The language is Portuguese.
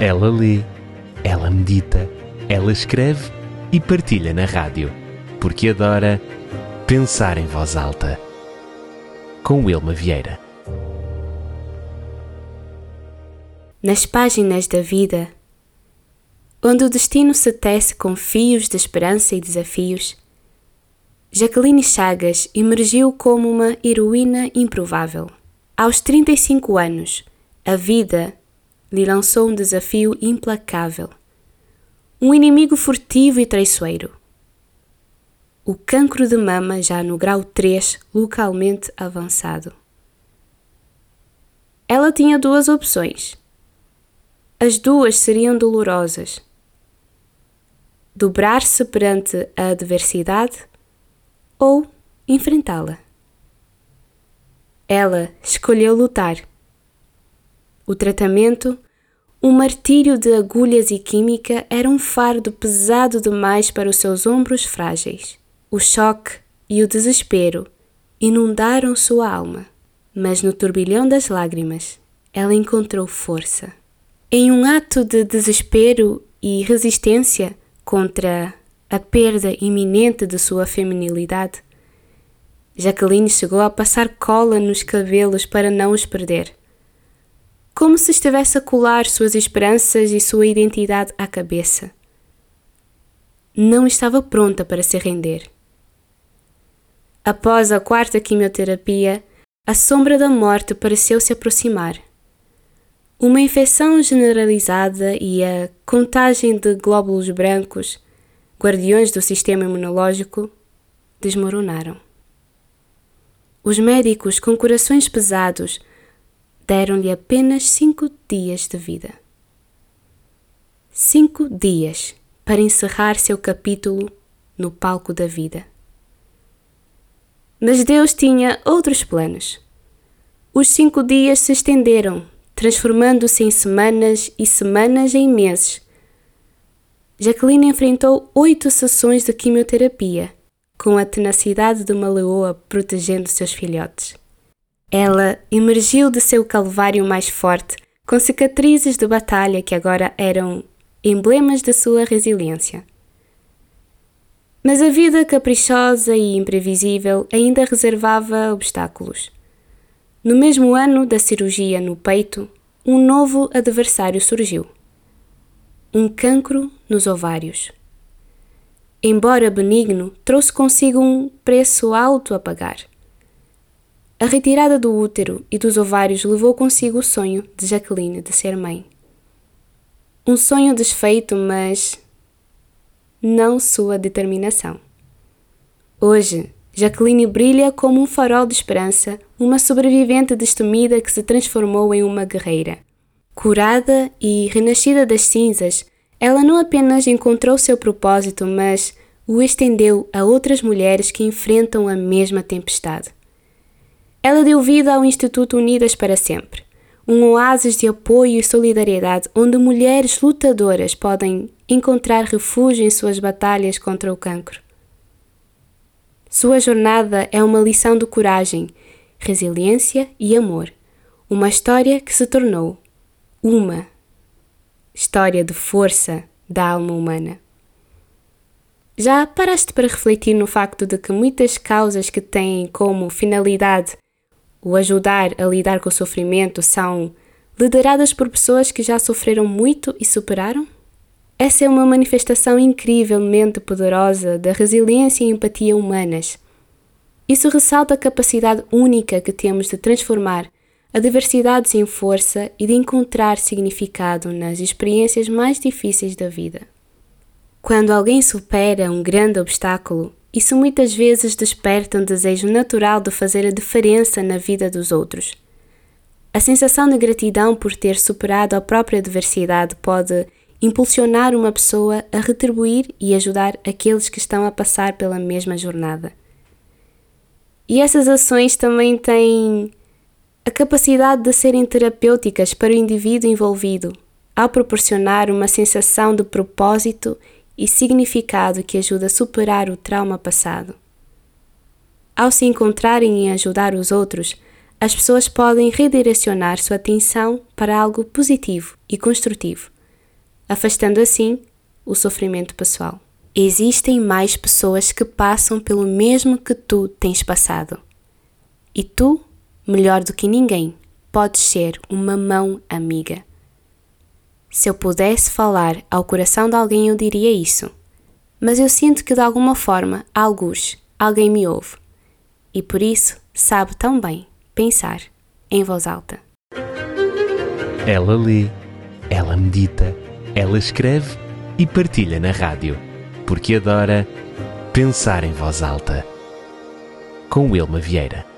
Ela lê, ela medita, ela escreve e partilha na rádio, porque adora pensar em voz alta. Com Wilma Vieira. Nas páginas da vida, onde o destino se tece com fios de esperança e desafios, Jaqueline Chagas emergiu como uma heroína improvável. Aos 35 anos, a vida lhe lançou um desafio implacável. Um inimigo furtivo e traiçoeiro. O cancro de mama já no grau 3, localmente avançado. Ela tinha duas opções. As duas seriam dolorosas. Dobrar-se perante a adversidade ou enfrentá-la. Ela escolheu lutar. O tratamento, um martírio de agulhas e química, era um fardo pesado demais para os seus ombros frágeis. O choque e o desespero inundaram sua alma, mas no turbilhão das lágrimas ela encontrou força. Em um ato de desespero e resistência contra a perda iminente de sua feminilidade, Jacqueline chegou a passar cola nos cabelos para não os perder. Como se estivesse a colar suas esperanças e sua identidade à cabeça. Não estava pronta para se render. Após a quarta quimioterapia, a sombra da morte pareceu se aproximar. Uma infecção generalizada e a contagem de glóbulos brancos guardiões do sistema imunológico, desmoronaram. Os médicos com corações pesados deram-lhe apenas cinco dias de vida. Cinco dias para encerrar seu capítulo no palco da vida. Mas Deus tinha outros planos. Os cinco dias se estenderam, transformando-se em semanas e semanas em meses Jacqueline enfrentou oito sessões de quimioterapia, com a tenacidade de uma leoa protegendo seus filhotes. Ela emergiu de seu calvário mais forte, com cicatrizes de batalha que agora eram emblemas de sua resiliência. Mas a vida caprichosa e imprevisível ainda reservava obstáculos. No mesmo ano da cirurgia no peito, um novo adversário surgiu um cancro nos ovários. Embora benigno, trouxe consigo um preço alto a pagar. A retirada do útero e dos ovários levou consigo o sonho de Jacqueline de ser mãe. Um sonho desfeito, mas não sua determinação. Hoje, Jacqueline brilha como um farol de esperança, uma sobrevivente destemida que se transformou em uma guerreira. Curada e renascida das cinzas, ela não apenas encontrou seu propósito, mas o estendeu a outras mulheres que enfrentam a mesma tempestade. Ela deu vida ao Instituto Unidas para Sempre, um oásis de apoio e solidariedade onde mulheres lutadoras podem encontrar refúgio em suas batalhas contra o cancro. Sua jornada é uma lição de coragem, resiliência e amor, uma história que se tornou uma história de força da alma humana. Já paraste para refletir no facto de que muitas causas que têm como finalidade o ajudar a lidar com o sofrimento são lideradas por pessoas que já sofreram muito e superaram? Essa é uma manifestação incrivelmente poderosa da resiliência e empatia humanas. Isso ressalta a capacidade única que temos de transformar adversidades em força e de encontrar significado nas experiências mais difíceis da vida. Quando alguém supera um grande obstáculo, isso muitas vezes desperta um desejo natural de fazer a diferença na vida dos outros. A sensação de gratidão por ter superado a própria adversidade pode impulsionar uma pessoa a retribuir e ajudar aqueles que estão a passar pela mesma jornada. E essas ações também têm a capacidade de serem terapêuticas para o indivíduo envolvido, ao proporcionar uma sensação de propósito e significado que ajuda a superar o trauma passado. Ao se encontrarem em ajudar os outros, as pessoas podem redirecionar sua atenção para algo positivo e construtivo, afastando assim o sofrimento pessoal. Existem mais pessoas que passam pelo mesmo que tu tens passado. E tu, melhor do que ninguém, podes ser uma mão amiga. Se eu pudesse falar ao coração de alguém, eu diria isso. Mas eu sinto que de alguma forma, alguns, alguém me ouve. E por isso sabe tão bem pensar em voz alta. Ela lê, ela medita, ela escreve e partilha na rádio, porque adora pensar em voz alta. Com Wilma Vieira.